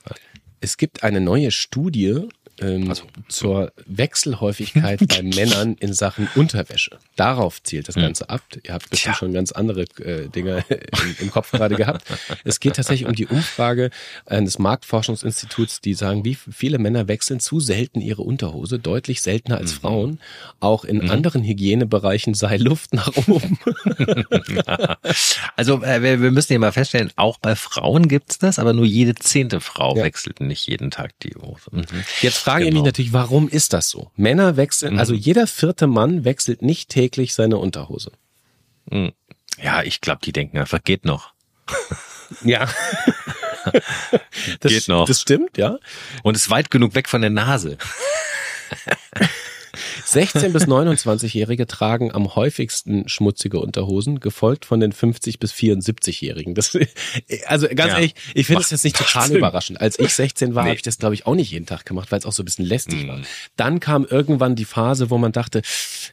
Es gibt eine neue Studie ähm, Also, zur Wechselhäufigkeit bei Männern in Sachen Unterwäsche. Darauf zielt das Ganze ab. Ihr habt bestimmt Tja. schon ganz andere äh, Dinge im, im Kopf gerade gehabt. Es geht tatsächlich um die Umfrage eines Marktforschungsinstituts, die sagen, wie viele Männer wechseln zu selten ihre Unterhose, deutlich seltener als Frauen. Auch in anderen Hygienebereichen sei Luft nach oben. Also äh, wir, wir müssen hier mal feststellen, auch bei Frauen gibt's das, aber nur jede zehnte Frau Ja. wechselt nicht jeden Tag die Hose. Mhm. Jetzt frage ich Genau. mich natürlich, warum ist das so? Männer wechseln, also jeder vierte Mann wechselt nicht täglich seine Unterhose. Ja, ich glaube, die denken einfach, geht noch. Ja. das, Geht noch. Das stimmt, ja. Und ist weit genug weg von der Nase. 16 bis 29-Jährige tragen am häufigsten schmutzige Unterhosen, gefolgt von den 50 bis 74-Jährigen. Das, also ganz Ja. ehrlich, ich finde es jetzt nicht total Sinn. überraschend. Als ich 16 war, Nee. habe ich das glaube ich auch nicht jeden Tag gemacht, weil es auch so ein bisschen lästig Mhm. war. Dann kam irgendwann die Phase, wo man dachte,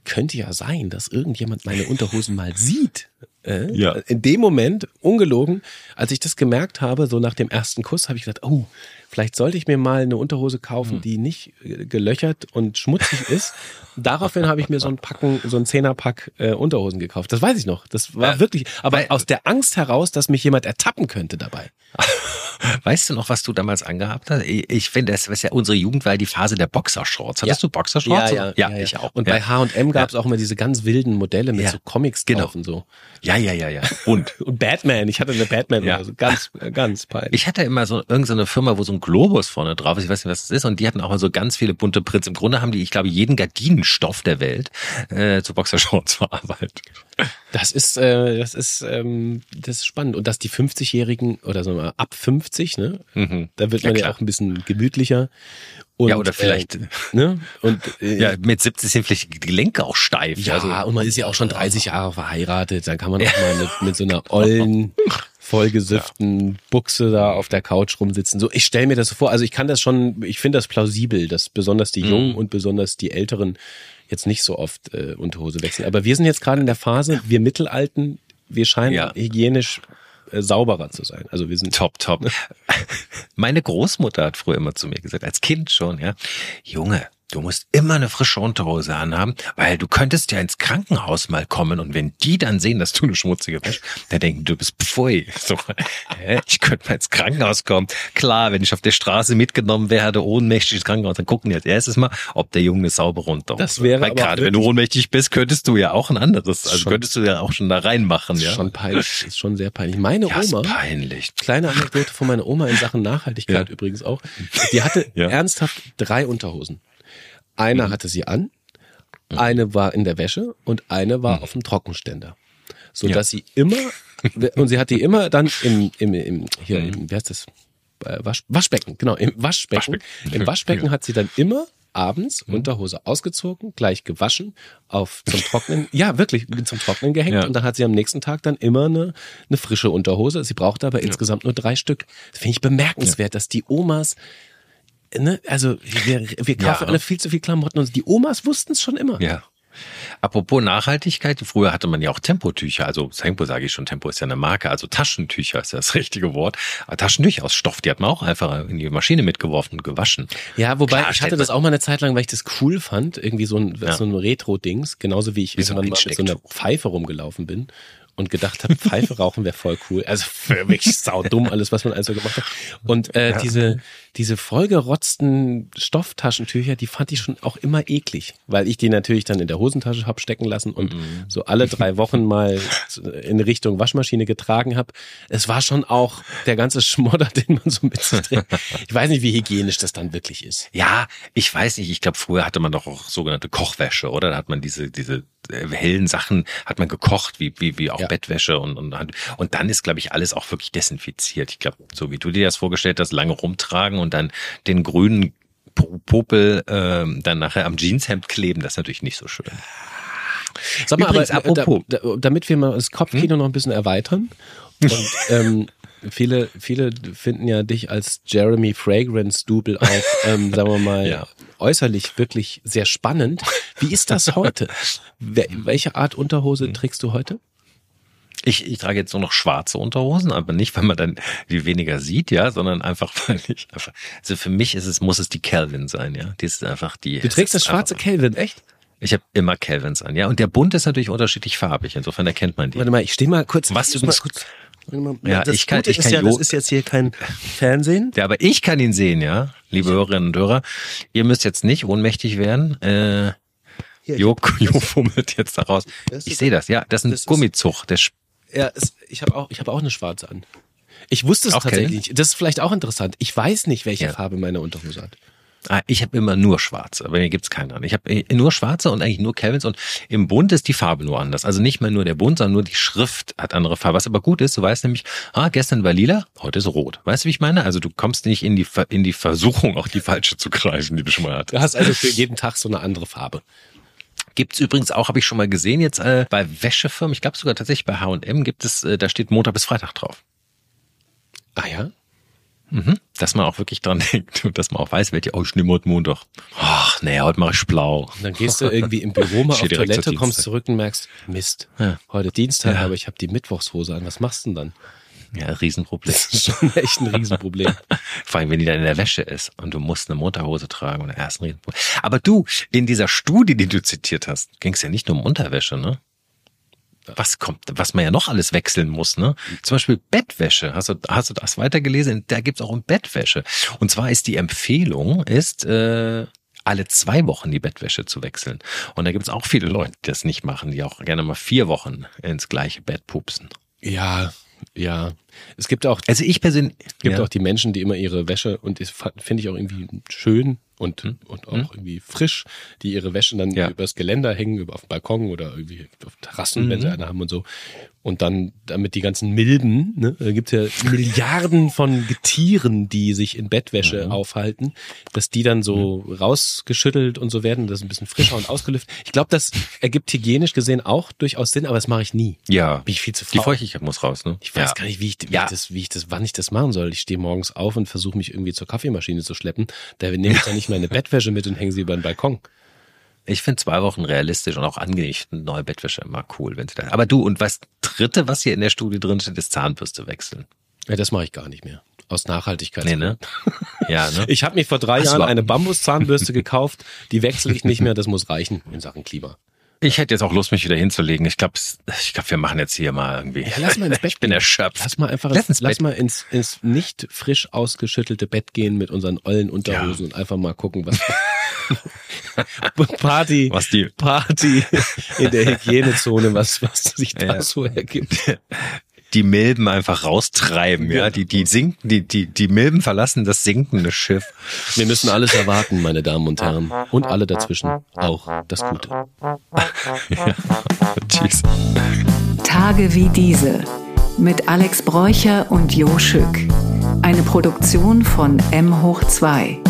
könnte ja sein, dass irgendjemand meine Unterhosen mal sieht. Äh, Ja. In dem Moment, ungelogen, als ich das gemerkt habe, so nach dem ersten Kuss, habe ich gesagt, oh, vielleicht sollte ich mir mal eine Unterhose kaufen, Hm. die nicht äh, gelöchert und schmutzig ist. Daraufhin habe ich mir so ein Packen, so ein Zehnerpack äh, Unterhosen gekauft. Das weiß ich noch. Das war Ja. wirklich, aber Weil- aus der Angst heraus, dass mich jemand ertappen könnte dabei. Weißt du noch, was du damals angehabt hast? Ich, finde, das ist ja unsere Jugend war ja die Phase der Boxershorts. Hattest du Boxershorts? ja, ich auch. Und ja. bei H&M gab es auch immer diese ganz wilden Modelle mit Ja. so Comics Genau. drauf und so. ja, ja, ja, ja. Und Und Batman, ich hatte eine Batman Ja. oder so. Ganz, äh, ganz peinlich. Ich hatte immer so irgendeine Firma, wo so ein Globus vorne drauf ich weiß nicht, was das ist, und die hatten auch mal so ganz viele bunte Prints. Im Grunde haben die, ich glaube, jeden Gardinenstoff der Welt äh, zu Boxershorts verarbeitet. Das ist, äh, das ist, ähm, das ist spannend. Und dass die 50-Jährigen oder sagen wir mal ab 50, ne, Mhm. da wird Ja, man ja, klar. auch ein bisschen gemütlicher. Und, Ja, oder vielleicht- äh, ne? Und äh, Ja, mit 70 sind vielleicht die Gelenke auch steif. Ja, also, und man ist ja auch schon 30 Jahre verheiratet. Dann kann man auch mal mit, mit so einer ollen, vollgesüfften Buchse da auf der Couch rumsitzen. So, ich stelle mir das so vor. Also ich kann das schon, ich finde das plausibel, dass besonders die Jungen und besonders die Älteren jetzt nicht so oft äh, Unterhose wechseln. Aber wir sind jetzt gerade in der Phase, wir Mittelalten, wir scheinen Ja. hygienisch äh, sauberer zu sein. Also wir sind Top, top. Meine Großmutter hat früher immer zu mir gesagt, als Kind schon, ja, Junge, du musst immer eine frische Unterhose anhaben, weil du könntest ja ins Krankenhaus mal kommen und wenn die dann sehen, dass du eine schmutzige bist, dann denken, du bist pfui. So, ich könnte mal ins Krankenhaus kommen. Klar, wenn ich auf der Straße mitgenommen werde, ohnmächtig ins Krankenhaus, dann gucken die als erstes mal, ob der Junge eine saubere Unterhose Das wäre Weil gerade wenn du ohnmächtig bist, könntest du ja auch ein anderes, also Schon- könntest du ja auch schon da reinmachen, ist ja. schon peinlich, ist schon sehr peinlich. Meine ja, ist Oma, peinlich. kleine Anekdote von meiner Oma in Sachen Nachhaltigkeit Ja. übrigens auch. Die hatte Ja. ernsthaft drei Unterhosen. Eine hatte sie an, eine war in der Wäsche und eine war auf dem Trockenständer. So Ja. dass sie immer, und sie hat die immer dann im, im, im hier, im, wie heißt das? Äh, Wasch, Waschbecken, genau, im Waschbecken. Waschbecken. Im Waschbecken Ja. hat sie dann immer abends Unterhose ausgezogen, gleich gewaschen, auf zum Trocknen, ja wirklich zum Trocknen gehängt Ja. und dann hat sie am nächsten Tag dann immer eine, eine frische Unterhose. Sie brauchte aber insgesamt nur drei Stück. Das finde ich bemerkenswert, dass die Omas, ne, also wir, wir kaufen Ja. alle viel zu viel Klamotten und die Omas wussten es schon immer. Ja. Apropos Nachhaltigkeit, früher hatte man ja auch Tempotücher, also Tempo sage ich schon, Tempo ist ja eine Marke, also Taschentücher ist ja das richtige Wort. Aber Taschentücher aus Stoff, die hat man auch einfach in die Maschine mitgeworfen und gewaschen. Ja, wobei Klar, ich hatte das auch mal eine Zeit lang, weil ich das cool fand, irgendwie so ein, Ja. so ein Retro-Dings, genauso wie ich Wie so irgendwann mal mit so einer. Pfeife rumgelaufen bin und gedacht habe, Pfeife rauchen wäre voll cool. Also wirklich saudumm alles, was man also gemacht hat. Und äh, diese, diese vollgerotzten Stofftaschentücher, die fand ich schon auch immer eklig, weil ich die natürlich dann in der Hosentasche hab stecken lassen und Mhm. so alle drei Wochen mal in Richtung Waschmaschine getragen habe. Es war schon auch der ganze Schmodder, den man so mit sich trägt. Ich weiß nicht, wie hygienisch das dann wirklich ist. Ja, ich weiß nicht, ich glaube, früher hatte man doch auch sogenannte Kochwäsche, oder? Da hat man diese, diese äh, hellen Sachen, hat man gekocht, wie, wie, wie auch Ja. Bettwäsche und, und, und dann ist, glaube ich, alles auch wirklich desinfiziert. Ich glaube, so wie du dir das vorgestellt hast, lange rumtragen und dann den grünen Po- Popel ähm, dann nachher am Jeanshemd kleben, das ist natürlich nicht so schön. Sag mal, Übrigens, aber äh, apropos. Da, da, damit wir mal das Kopfkino Hm? noch ein bisschen erweitern. Und ähm, viele, viele finden ja dich als Jeremy Fragrance Double auch, ähm, sagen wir mal, Ja. äußerlich wirklich sehr spannend. Wie ist das heute? Wel welche Art Hm. Unterhose trägst du heute? Ich, ich trage jetzt nur noch schwarze Unterhosen, aber nicht, weil man dann die weniger sieht, ja, sondern einfach, weil ich einfach, also für mich ist es, muss es die Calvin sein, ja. Die ist einfach die. Du trägst das schwarze Einfach, Calvin, echt? ich habe immer Calvins an, ja. Und der Bund ist natürlich unterschiedlich farbig, insofern erkennt man die. Warte mal, ich stehe mal kurz. Was du- mal kurz. Ja, das ich kann- Gute ich ist kann ja, das ist jetzt hier kein Fernsehen. Ja, aber ich kann ihn sehen, ja, liebe Hörerinnen und Hörer. Ihr müsst jetzt nicht ohnmächtig werden. Äh, Hier, Jo, Jo fummelt jetzt daraus. Das Ich sehe das, ja. Das ist ein das Gummizug. Der Ja, es, ich habe auch, ich habe auch eine schwarze an. Ich wusste es Auch tatsächlich Calvin? nicht. Das ist vielleicht auch interessant. Ich weiß nicht, welche Ja. Farbe meine Unterhose hat. Ah, ich habe immer nur schwarze, bei mir gibt's keine anderen. Ich habe nur schwarze und eigentlich nur Calvins und im Bund ist die Farbe nur anders. Also nicht mal nur der Bund, sondern nur die Schrift hat andere Farbe. Was aber gut ist, du weißt nämlich, ah, gestern war lila, heute ist rot. Weißt du, wie ich meine? Also du kommst nicht in die, in die Versuchung, auch die falsche zu greifen, die du schon mal hattest. Du hast also für jeden Tag so eine andere Farbe. Gibt's übrigens auch, habe ich schon mal gesehen, jetzt äh, bei Wäschefirmen, ich glaube sogar tatsächlich bei H&M gibt es, äh, da steht Montag bis Freitag drauf. Ah ja? Mhm. Dass man auch wirklich dran denkt und dass man auch weiß, welche, oh, ich nehme heute Montag. Ach, nee, heute mache ich blau. Und dann gehst du irgendwie im Büro mal auf Toilette, kommst zurück und merkst, Mist, Ja. heute Dienstag, Ja. aber ich habe die Mittwochshose an. Was machst du denn dann? Ja, Riesenproblem. Das ist schon echt ein Riesenproblem. Vor allem, wenn die dann in der Wäsche ist und du musst eine Unterhose tragen oder erst ein Riesenproblem. Aber du, in dieser Studie, die du zitiert hast, ging es ja nicht nur um Unterwäsche, ne? Was kommt, was man ja noch alles wechseln muss, ne? Zum Beispiel Bettwäsche. Hast du, hast du das weitergelesen? Da gibt's auch um Bettwäsche. Und zwar ist die Empfehlung, ist, äh, alle zwei Wochen die Bettwäsche zu wechseln. Und da gibt's auch viele Leute, die das nicht machen, die auch gerne mal vier Wochen ins gleiche Bett pupsen. Ja, ja. Es gibt auch, Also ich persönlich. es gibt ja. auch die Menschen, die immer ihre Wäsche, und das finde ich auch irgendwie schön und, und auch Hm. irgendwie frisch, die ihre Wäsche dann Ja. übers Geländer hängen, über auf dem Balkon oder irgendwie auf Terrassen, wenn Mhm. sie eine haben und so. Und dann damit die ganzen Milben, ne, da gibt ja Milliarden von Getieren, die sich in Bettwäsche Mhm. aufhalten, dass die dann so rausgeschüttelt und so werden, das ist ein bisschen frischer und ausgelüftet. Ich glaube, das ergibt hygienisch gesehen auch durchaus Sinn, aber das mache ich nie. Ja. Bin ich viel zu Die faul. Feuchtigkeit muss raus, ne? Ich weiß ja. gar nicht, wie ich, wie, Ja. ich das, wie ich das, wann ich das machen soll. Ich stehe morgens auf und versuche mich irgendwie zur Kaffeemaschine zu schleppen. Da nehme ich dann nicht meine Bettwäsche mit und hänge sie über den Balkon. Ich finde zwei Wochen realistisch und auch angenehm. Ich finde neue Bettwäsche immer cool, wenn sie da. Aber du, und was dritte, was hier in der Studie drin steht, ist Zahnbürste wechseln. Ja, das mache ich gar nicht mehr. Aus Nachhaltigkeit. Nee, ne? Ja, ne? Ich habe mir vor drei du Jahren eine Bambuszahnbürste gekauft. Die wechsle ich nicht mehr. Das muss reichen in Sachen Klima. Ich hätte jetzt auch Lust, mich wieder hinzulegen. Ich glaube, ich glaub, wir machen jetzt hier mal irgendwie. Ja, lass mal ins Bett Ich bin erschöpft. Lass mal einfach Lass ins, lass mal ins, ins nicht frisch ausgeschüttelte Bett gehen mit unseren ollen Unterhosen und einfach mal gucken, was Party, Was die- Party in der Hygienezone, was, was sich da Ja. so ergibt. die Milben einfach raustreiben, ja. Die, die sinken, die, die, die Milben verlassen das sinkende Schiff. Wir müssen alles erwarten, meine Damen und Herren. Und alle dazwischen. Auch das Gute. ja. Tage wie diese. Mit Alex Bräucher und Jo Schück. Eine Produktion von M hoch 2.